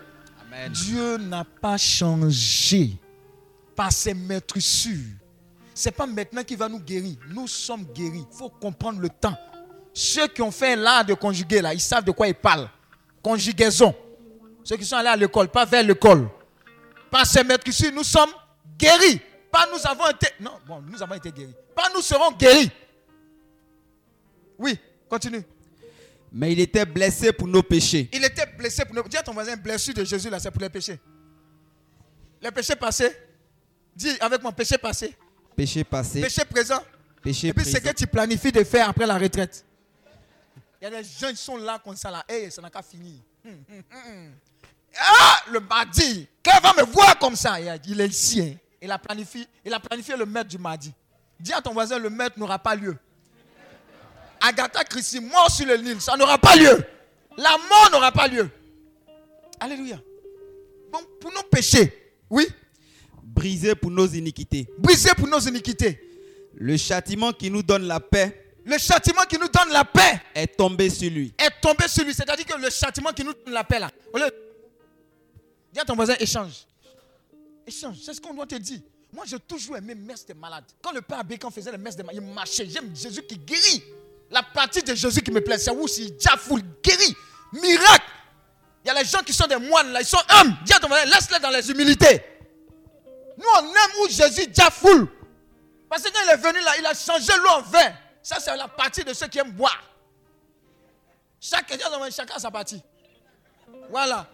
Dieu n'a pas changé par ses maîtres sûrs. Ce n'est pas maintenant qu'il va nous guérir. Nous sommes guéris. Il faut comprendre le temps. Ceux qui ont fait l'art de conjuguer, là, ils savent de quoi ils parlent. Conjugaison. Ceux qui sont allés à l'école, pas vers l'école. Par ses maîtres sûrs, nous sommes guéris. Pas nous avons été. Non, bon, nous avons été guéris. Pas nous serons guéris. Oui, continue. Mais il était blessé pour nos péchés. Il était blessé pour nous. Dis à ton voisin, blessure de Jésus, là, c'est pour les péchés. Les péchés passés. Dis avec mon péché passé. Péché passé, Péché présent. péché Et puis, c'est que tu planifies de faire après la retraite. Il y a des gens qui sont là comme ça, là. Hey, ça n'a qu'à finir. Hum, hum, hum. Ah, le mardi. Quelqu'un va me voir comme ça. Il est ici. hein. Il, a planifié, il a planifié le maître du mardi. Dis à ton voisin, le maître n'aura pas lieu. Agatha Christie, mort sur le Nil, ça n'aura pas lieu. La mort n'aura pas lieu. Alléluia. Bon, pour nos péchés, oui, Brisé pour nos iniquités. brisé pour nos iniquités. Le châtiment qui nous donne la paix Le châtiment qui nous donne la paix est tombé sur lui. est tombé sur lui. C'est-à-dire que le châtiment qui nous donne la paix là. Dis à ton voisin, échange. Échange, c'est ce qu'on doit te dire. Moi, j'ai toujours aimé messe des malades. Quand le père Abbé, quand faisait la messe des malades, il marchait. J'aime Jésus qui guérit. La partie de Jésus qui me plaît, c'est où si Jafoul guérit. Miracle. Il y a les gens qui sont des moines là, ils sont humbles. Dis à ton voisin, laisse-les dans les humilités. Nous, on aime où Jésus Jafoul. Parce que quand il est venu là, il a changé l'eau en vin. Ça, c'est la partie de ceux qui aiment boire. Chaque, chacun a sa partie. Voilà.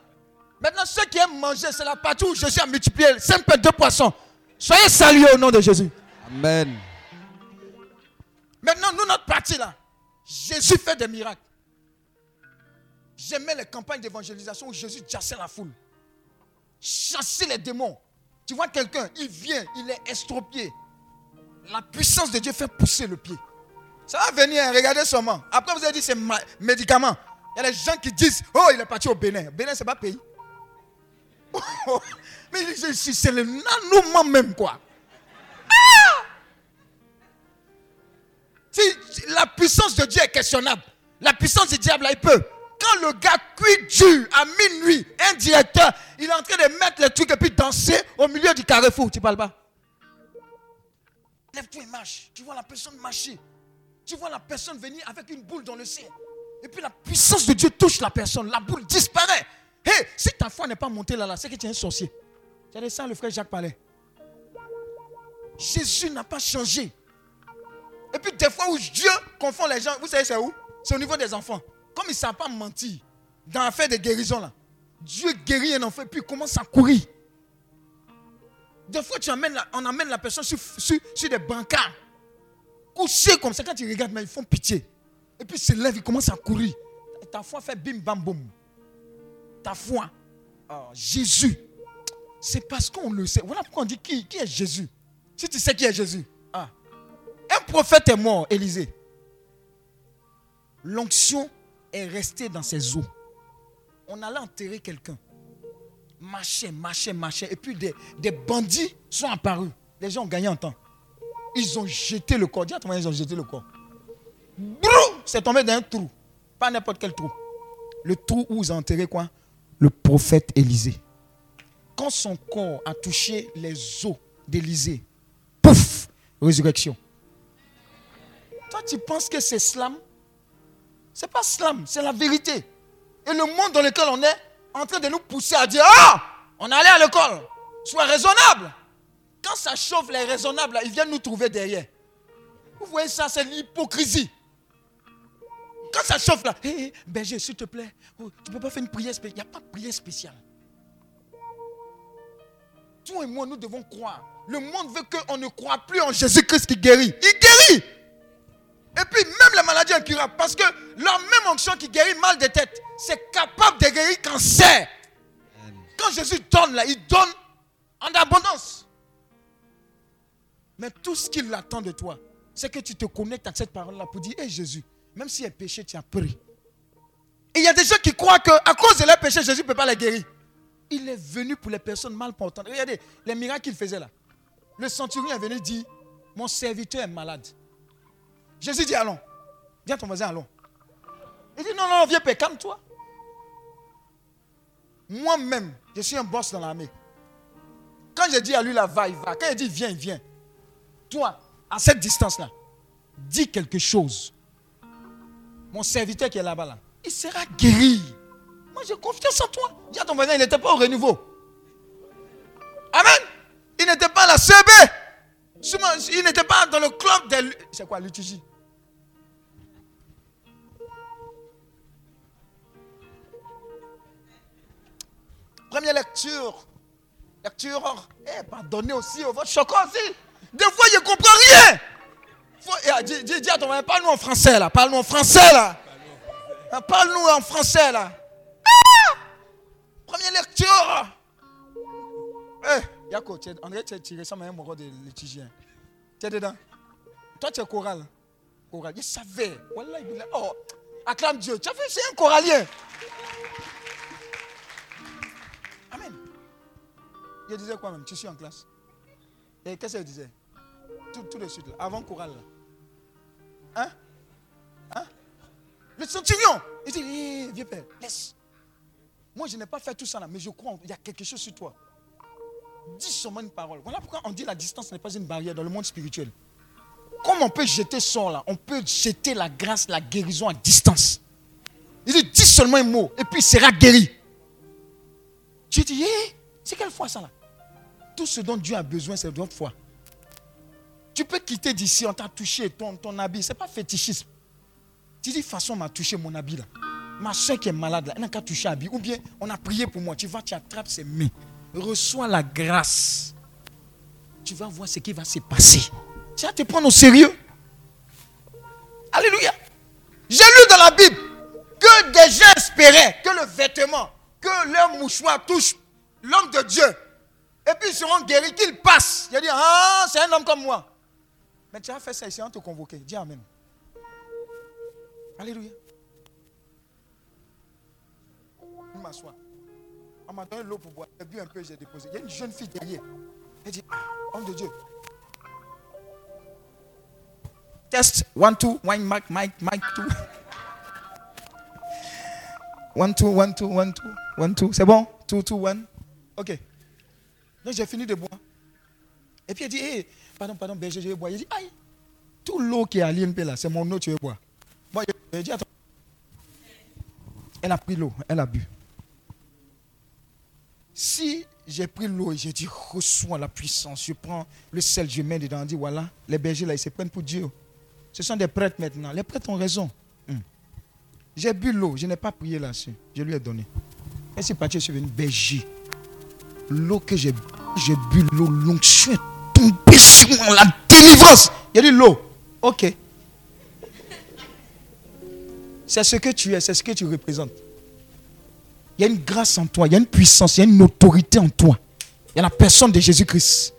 Maintenant, ceux qui aiment manger, c'est la partie où Jésus a multiplié 5 pains, 2 poissons. Soyez salués au nom de Jésus. Amen. Maintenant, nous, notre partie là, Jésus fait des miracles. J'aimais les campagnes d'évangélisation où Jésus chassait la foule. Chassait les démons. Tu vois quelqu'un, il vient, il est estropié. La puissance de Dieu fait pousser le pied. Ça va venir, hein, regardez seulement. Après, vous avez dit c'est médicament. Il y a des gens qui disent Oh, il est parti au Bénin. Bénin, c'est pas pays. Mais c'est le nanouement même, quoi. La puissance de Dieu est questionnable, la puissance du diable, là, il peut. Quand le gars cuit dur à minuit, un directeur, il est en train de mettre les trucs et puis danser au milieu du carrefour. Tu parles pas? Lève-toi et marche. Tu vois la personne marcher. Tu vois la personne venir avec une boule dans le sein. Et puis la puissance de Dieu touche la personne. La boule disparaît. Hé, si ta foi n'est pas montée là, là c'est que tu es un sorcier. C'est de ça le frère Jacques parlait. Jésus n'a pas changé. Et puis des fois où Dieu confond les gens, vous savez c'est où? C'est au niveau des enfants. Comme ils ne savent pas mentir dans l'affaire de guérison là, Dieu guérit un enfant et puis il commence à courir. Des fois tu amènes la- on amène la personne sur, sur, sur des brancards. Couché comme ça, quand tu regardes, mais ils font pitié. Et puis ils se lèvent, ils commencent à courir. Et ta foi fait bim bam boum. Ta foi. Oh, Jésus. C'est parce qu'on le sait. Voilà pourquoi on dit qui, qui est Jésus. Si tu sais qui est Jésus. Un prophète est mort, Élisée. L'onction est restée dans ses os. On allait enterrer quelqu'un. Marchait, marchait, marchait. Et puis des, bandits sont apparus. Les gens ont gagné en temps. Ils ont jeté le corps. Dis à ils ont jeté le corps. Brou C'est tombé dans un trou. Pas n'importe quel trou. Le trou où ils ont enterré quoi? Le prophète Élisée. Quand son corps a touché les os d'Élisée, pouf Résurrection. Tu penses que c'est slam? C'est pas slam, c'est la vérité. Et le monde dans lequel on est, en train de nous pousser à dire Ah On allait à l'école. Sois raisonnable. Quand ça chauffe, les raisonnables, ils viennent nous trouver derrière. Vous voyez ça, c'est l'hypocrisie. Quand ça chauffe là, hé, hé, berger, s'il te plaît, oh, tu ne peux pas faire une prière spéciale? Il n'y a pas de prière spéciale. Toi et moi, nous devons croire. Le monde veut qu'on ne croit plus en Jésus-Christ qui guérit. Il guérit. Et puis même la maladie incurable. Parce que la même onction qui guérit mal de tête, c'est capable de guérir cancer. Quand Jésus donne là, il donne en abondance. Mais tout ce qu'il attend de toi, c'est que tu te connectes à cette parole-là pour dire, hé Jésus, même si est péché, tu as pris. Et il y a des gens qui croient qu'à cause de leur péché, Jésus ne peut pas les guérir. Il est venu pour les personnes mal portantes. Regardez les miracles qu'il faisait là. Le centurion est venu dire, mon serviteur est malade. Jésus dit, allons. À ton voisin, allons. Il dit, non, non, viens, paix, calme-toi. Moi-même, je suis un boss dans l'armée. Quand je dis à lui, là, va, il va. Quand il dit, viens, il. Toi, à cette distance-là, dis quelque chose. Mon serviteur qui est là-bas, là, il sera guéri. Moi, j'ai confiance en toi. Dis à ton voisin, il n'était pas au renouveau. Amen. Il n'était pas à la CB. Il n'était pas dans le club des... C'est quoi, l'UTJ Première lecture. Lecture. Eh, pardonnez aussi au votre chocolat aussi. Des fois, je ne comprends rien. Dis, dis, dis à ton mari, parle-nous en français là. Parle-nous en français là. Ah, Parle-nous en français là. Ah! Première lecture. Eh, Yako, tu André, tu es tiré ça, mais un mot de litigien. Tu es dedans. Toi, tu es choral. Choral. Je savais. Oh, acclame Dieu. Tu as fait, c'est un choralien. Il disait quoi même? Tu suis en classe. Et qu'est-ce qu'il disait? Tout, tout de suite, là, avant choral. Là. Hein? Hein? Le centurion. Il dit, Hé, vieux père, laisse. Moi, je n'ai pas fait tout ça là, mais je crois qu'il y a quelque chose sur toi. Dis seulement une parole. Voilà pourquoi on dit la distance n'est pas une barrière dans le monde spirituel. Comme on peut jeter son là, on peut jeter la grâce, la guérison à distance. Il dit, dis seulement un mot, et puis il sera guéri. Tu dis, hé, c'est quelle foi ça là? Tout ce dont Dieu a besoin, c'est de notre foi. Tu peux quitter d'ici, on t'a touché ton, ton habit. Ce n'est pas fétichisme. Tu dis, façon, on m'a touché mon habit là. Ma soeur qui est malade là, elle n'a qu'à toucher l'habit. Ou bien, on a prié pour moi. Tu vas, tu attrapes ses mains. Reçois la grâce. Tu vas voir ce qui va se passer. Tu vas te prendre au sérieux. Alléluia. J'ai lu dans la Bible que des gens espéraient que le vêtement, que leur mouchoir touche l'homme de Dieu. Et puis ils seront guéris, qu'ils passent. Il a dit, ah, c'est un homme comme moi. Mais tu as fait ça ici, on te convoqué. Dis Amen. Alléluia. Je m'assois. On m'a donné l'eau pour boire. J'ai bu un peu, j'ai déposé. Il y a une jeune fille derrière. Elle dit, ah, homme de Dieu. Test. One, two. One, mic, mic, mic, two. One, two, one, two, one, two. One, two. C'est bon? Two, two, one. OK. Donc j'ai fini de boire. Et puis elle dit, hé, pardon, pardon, berger, je vais boire. Il dit, aïe, tout l'eau qui est à l'INP là, c'est mon eau, tu veux boire. Elle a pris l'eau, elle a bu. Si j'ai pris l'eau et j'ai dit, reçois la puissance, je prends le sel, je mets dedans, dit, voilà, les bergers là, ils se prennent pour Dieu. Ce sont des prêtres maintenant. Les prêtres ont raison. Hum. J'ai bu l'eau, je n'ai pas prié là-dessus. Je lui ai donné. Et c'est parti, je suis venu berger. L'eau que j'ai bu, j'ai bu l'eau, l'onction est tombée sur moi, la délivrance. Il a dit l'eau. Ok. C'est ce que tu es, c'est ce que tu représentes. Il y a une grâce en toi, il y a une puissance, il y a une autorité en toi. Il y a la personne de Jésus-Christ.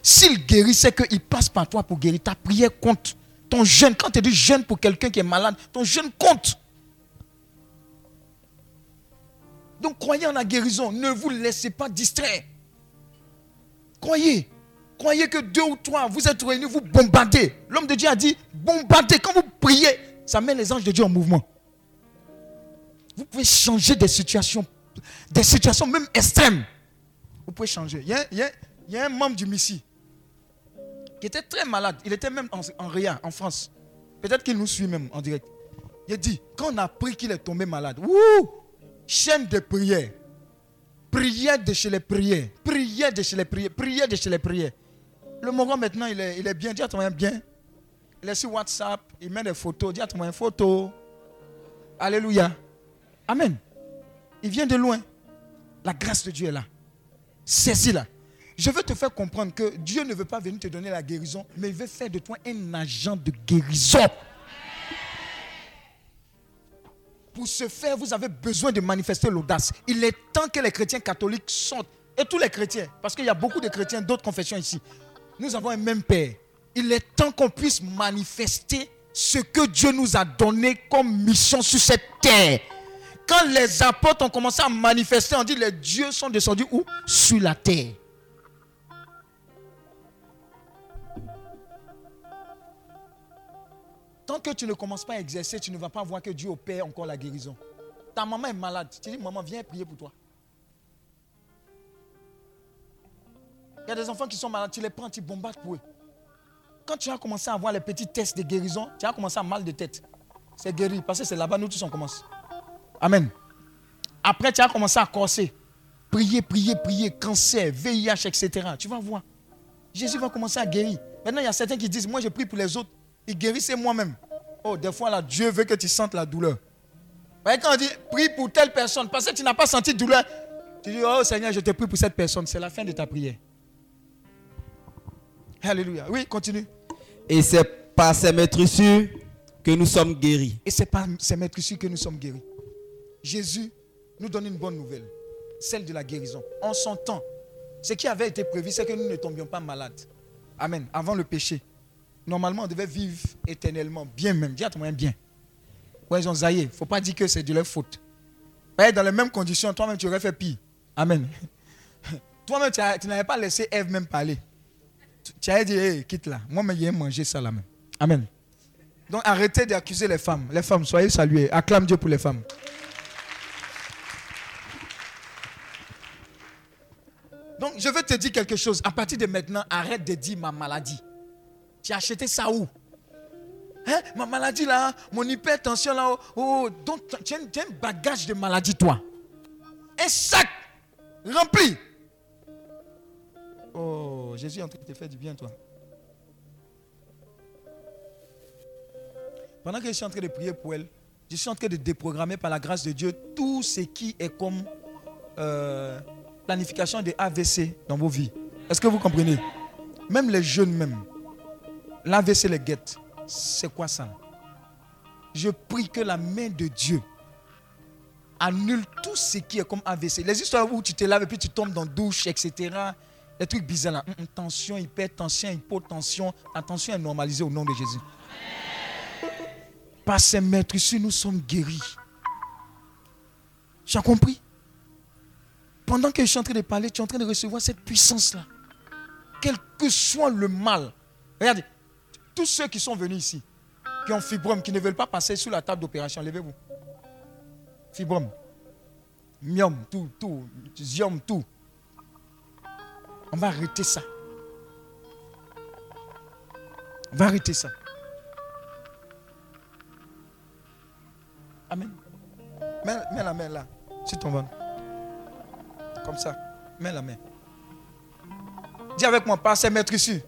S'il guérit, c'est qu'il passe par toi pour guérir. Ta prière compte. Ton jeûne, quand tu dis jeûne pour quelqu'un qui est malade, ton jeûne compte. Donc croyez en la guérison. Ne vous laissez pas distraire. Croyez. Croyez que deux ou trois, vous êtes réunis, vous bombardez. L'homme de Dieu a dit, bombardez. Quand vous priez, ça met les anges de Dieu en mouvement. Vous pouvez changer des situations, des situations même extrêmes. Vous pouvez changer. Il y a, un membre du Missi qui était très malade. Il était même en, en Réa, en France. Peut-être qu'il nous suit même en direct. Il a dit, quand on a appris qu'il est tombé malade, wouh, chaîne de prière. Prière de chez les prières. Prière de chez les prières. Prière de chez les prières. Le moment maintenant, il est, il est bien. Dis à ton moyen bien. Il est sur WhatsApp. Il met des photos. Dis à ton moyen photo. Alléluia. Amen. Il vient de loin. La grâce de Dieu est là. Saisis-la. Je veux te faire comprendre que Dieu ne veut pas venir te donner la guérison, mais il veut faire de toi un agent de guérison. Pour ce faire, vous avez besoin de manifester l'audace. Il est temps que les chrétiens catholiques sortent. Et tous les chrétiens, parce qu'il y a beaucoup de chrétiens d'autres confessions ici. Nous avons un même Père. Il est temps qu'on puisse manifester ce que Dieu nous a donné comme mission sur cette terre. Quand les apôtres ont commencé à manifester, on dit les dieux sont descendus où? Sur la terre. Tant que tu ne commences pas à exercer, tu ne vas pas voir que Dieu opère encore la guérison. Ta maman est malade. Tu dis, maman, viens prier pour toi. Il y a des enfants qui sont malades, tu les prends, tu bombardes pour eux. Quand tu as commencé à avoir les petits tests de guérison, tu as commencé à mal de tête. C'est guéri, parce que c'est là-bas, nous tous on commence. Amen. Après, tu as commencé à corser. Prier, prier, prier, cancer, VIH, etc. Tu vas voir. Jésus va commencer à guérir. Maintenant, il y a certains qui disent, moi je prie pour les autres. Il guérissait moi-même. Oh, des fois là, Dieu veut que tu sentes la douleur. Vous voyez, quand on dit, prie pour telle personne, parce que tu n'as pas senti de douleur, Tu dis, oh Seigneur, je te prie pour cette personne. C'est la fin de ta prière. Alléluia. Oui, continue. Et c'est par ces maîtresses que nous sommes guéris. Et c'est par ces maîtresses que nous sommes guéris. Jésus nous donne une bonne nouvelle, celle de la guérison. En son temps, ce qui avait été prévu, c'est que nous ne tombions pas malades. Amen. Avant le péché. Normalement, on devait vivre éternellement, bien même. Dis à ton moyen bien. Ouais, ils ont zaillé. Il ne faut pas dire que c'est de leur faute. Dans les mêmes conditions, toi-même, tu aurais fait pire. Amen. Toi-même, tu, n'avais pas laissé Ève même parler. Tu, avais dit, hey, quitte là. Moi-même, j'ai mangé ça là même. Amen. Donc, arrêtez d'accuser les femmes. Les femmes, soyez saluées. Acclame Dieu pour les femmes. Donc, je veux te dire quelque chose. À partir de maintenant, arrête de dire ma maladie. As acheté ça où? Hein? Ma maladie là, mon hypertension là. Oh, oh. donc tu un bagage de maladie, toi. Un sac rempli. Oh, Jésus est en train de te faire du bien, toi. Pendant que je suis en train de prier pour elle, je suis en train de déprogrammer par la grâce de Dieu tout ce qui est comme euh, planification de AVC dans vos vies. Est-ce que vous comprenez? Même les jeunes même. L'AVC les guette. C'est quoi ça? Je prie que la main de Dieu annule tout ce qui est comme AVC. Les histoires où tu te laves et puis tu tombes dans douche, etc. Les trucs bizarres là. Hum, hum, Tension, hypertension, hypotension. Est normalisée au nom de Jésus. Par ces maîtres nous sommes guéris. Tu as compris Pendant que je suis en train de parler, tu es en train de recevoir cette puissance-là. Quel que soit le mal. Regardez, tous ceux qui sont venus ici, qui ont fibrome, qui ne veulent pas passer sur la table d'opération, levez-vous. Fibrome, myome, tout, tout, zium, tout. On va arrêter ça. On va arrêter ça. Amen. Mets, la main là, sur ton ventre. Comme ça. Mets la main. Dis avec moi, par ces maîtres issus.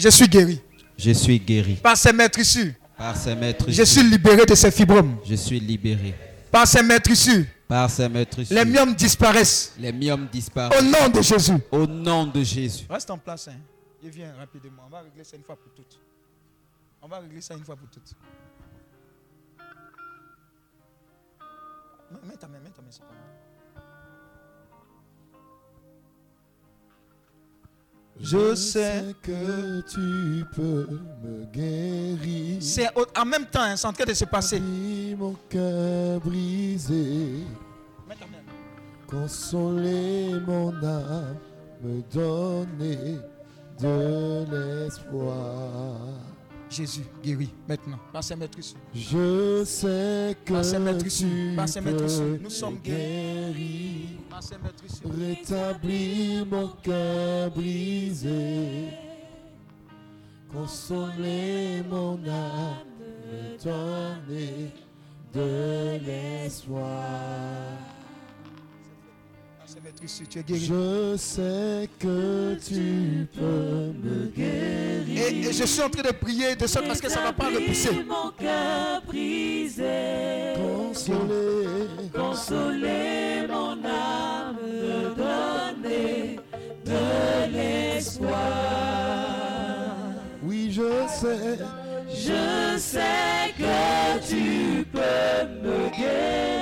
Je suis guéri. Je suis guéri. Par ces maîtres issus. Par ces maîtres Je suis libéré de ces fibromes. Je suis libéré. Par ces maîtres issus. Par ces maîtres Les myomes disparaissent. Les myomes disparaissent. Au nom de Jésus. Au nom de Jésus. Reste en place. Hein. Je viens rapidement. On va régler ça une fois pour toutes. On va régler ça une fois pour toutes. Mets- Mets ta main, mets ta main sur ta main. Je sais que tu peux me guérir. C'est en même temps, hein, c'est en train de se passer. Mon cœur brisé, consoler mon âme, me donner de l'espoir. Jésus guérit maintenant. Issus. Je sais que Nous sommes me guéris. Rétablir mon cœur brisé, consoler mon âme, me donner de l'espoir. Tu es. Je sais que tu peux me guérir. Et, et je suis en train de prier de sorte parce que ça ne va pas repousser. Mon cœur brisé, Consoler, consoler mon âme, me donner de l'espoir. oui je sais, Je sais que tu peux me guérir,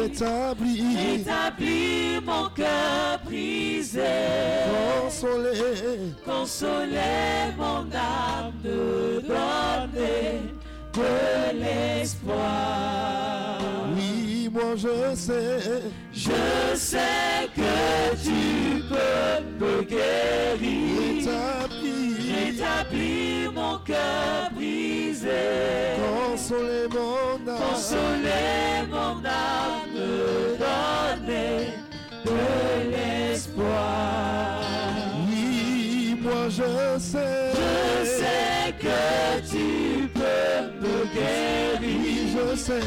rétablir, établir mon cœur brisé, consoler, consoler mon âme, me donner de l'espoir. oui moi je sais, Je sais que tu peux me guérir, rétablir, rétablir mon cœur brisé, consoler mon âme. consoler mon âme, me donner de l'espoir. Oui, moi je sais. Je sais que tu peux me guérir, Oui, je sais.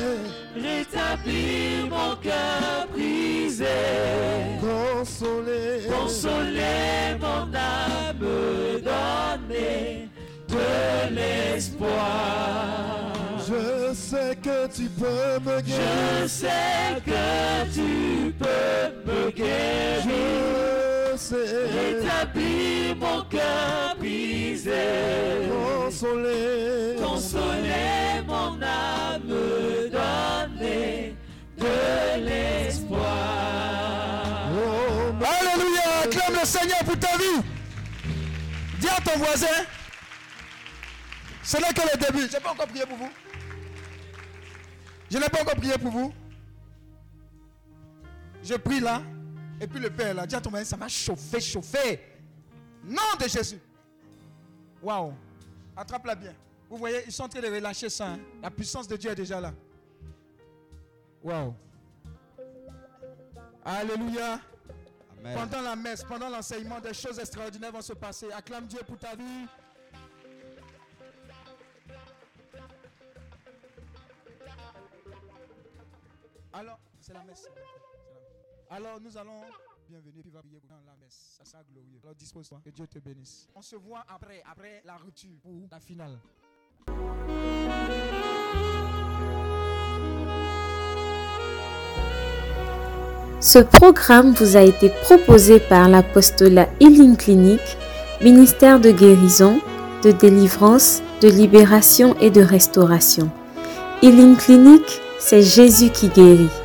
rétablir mon cœur brisé. Consoler. consoler mon âme, donner de l'espoir. Sais que tu peux me guérir. Je sais que tu peux me guérir. Je sais Rétablir mon cœur brisé. consoler. Consoler mon âme, donner de l'espoir. Oh, Alléluia. Acclame le Seigneur pour ta vie. Dis à ton voisin. Ce n'est que le début. Je n'ai pas encore prié pour vous. Je n'ai pas encore prié pour vous. Je prie là. Et puis le Père là. Dis à ton voisin, ça m'a chauffé, chauffé. Nom de Jésus. Waouh. Attrape-la bien. Vous voyez, ils sont en train de relâcher ça. hein. La puissance de Dieu est déjà là. Waouh. Alléluia. Amen. Pendant la messe, pendant l'enseignement, des choses extraordinaires vont se passer. Acclame Dieu pour ta vie. Alors, c'est la messe. Alors, nous allons. Bienvenue, puis prier dans la messe. Ça sera glorieux. Alors, dispose-toi. Que Dieu te bénisse. On se voit après, après la rupture pour la finale. Ce programme vous a été proposé par l'apostolat Healing Clinic, ministère de guérison, de délivrance, de libération et de restauration. Healing Clinic, c'est Jésus qui guérit.